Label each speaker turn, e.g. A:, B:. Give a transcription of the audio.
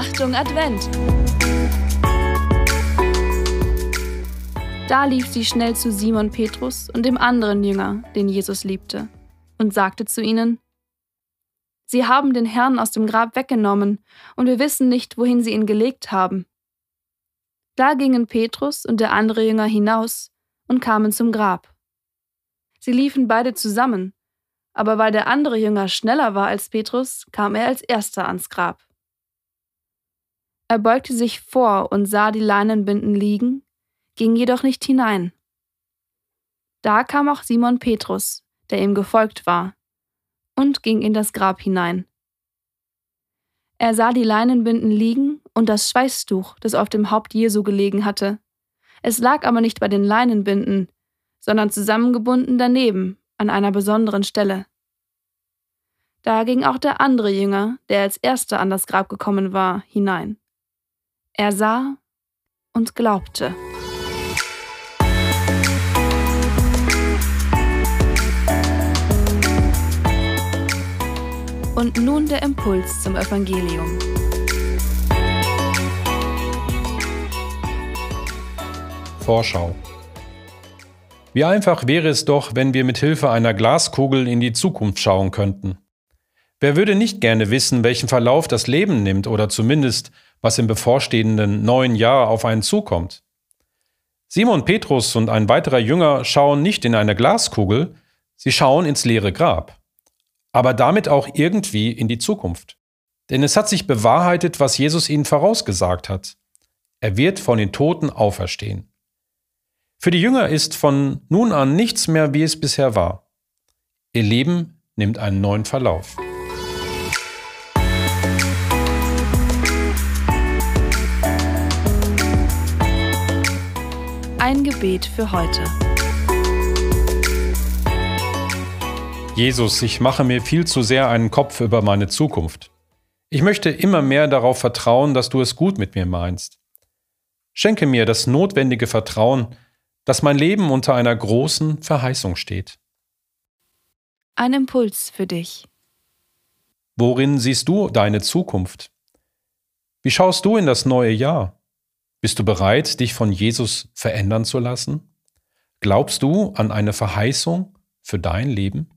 A: Achtung Advent! Da lief sie schnell zu Simon Petrus und dem anderen Jünger, den Jesus liebte, und sagte zu ihnen, Sie haben den Herrn aus dem Grab weggenommen, und wir wissen nicht, wohin sie ihn gelegt haben. Da gingen Petrus und der andere Jünger hinaus und kamen zum Grab. Sie liefen beide zusammen, aber weil der andere Jünger schneller war als Petrus, kam er als erster ans Grab. Er beugte sich vor und sah die Leinenbinden liegen, ging jedoch nicht hinein. Da kam auch Simon Petrus, der ihm gefolgt war, und ging in das Grab hinein. Er sah die Leinenbinden liegen und das Schweißtuch, das auf dem Haupt Jesu gelegen hatte. Es lag aber nicht bei den Leinenbinden, sondern zusammengebunden daneben, an einer besonderen Stelle. Da ging auch der andere Jünger, der als erster an das Grab gekommen war, hinein. Er sah und glaubte. Und nun der Impuls zum Evangelium.
B: Vorschau. Wie einfach wäre es doch, wenn wir mit Hilfe einer Glaskugel in die Zukunft schauen könnten. Wer würde nicht gerne wissen, welchen Verlauf das Leben nimmt oder zumindest, was im bevorstehenden neuen Jahr auf einen zukommt? Simon Petrus und ein weiterer Jünger schauen nicht in eine Glaskugel, sie schauen ins leere Grab. Aber damit auch irgendwie in die Zukunft. Denn es hat sich bewahrheitet, was Jesus ihnen vorausgesagt hat. Er wird von den Toten auferstehen. Für die Jünger ist von nun an nichts mehr, wie es bisher war. Ihr Leben nimmt einen neuen Verlauf.
A: Ein Gebet für heute.
B: Jesus, ich mache mir viel zu sehr einen Kopf über meine Zukunft. Ich möchte immer mehr darauf vertrauen, dass du es gut mit mir meinst. Schenke mir das notwendige Vertrauen, dass mein Leben unter einer großen Verheißung steht.
A: Ein Impuls für dich.
B: Worin siehst du deine Zukunft? Wie schaust du in das neue Jahr? Bist du bereit, dich von Jesus verändern zu lassen? Glaubst du an eine Verheißung für dein Leben?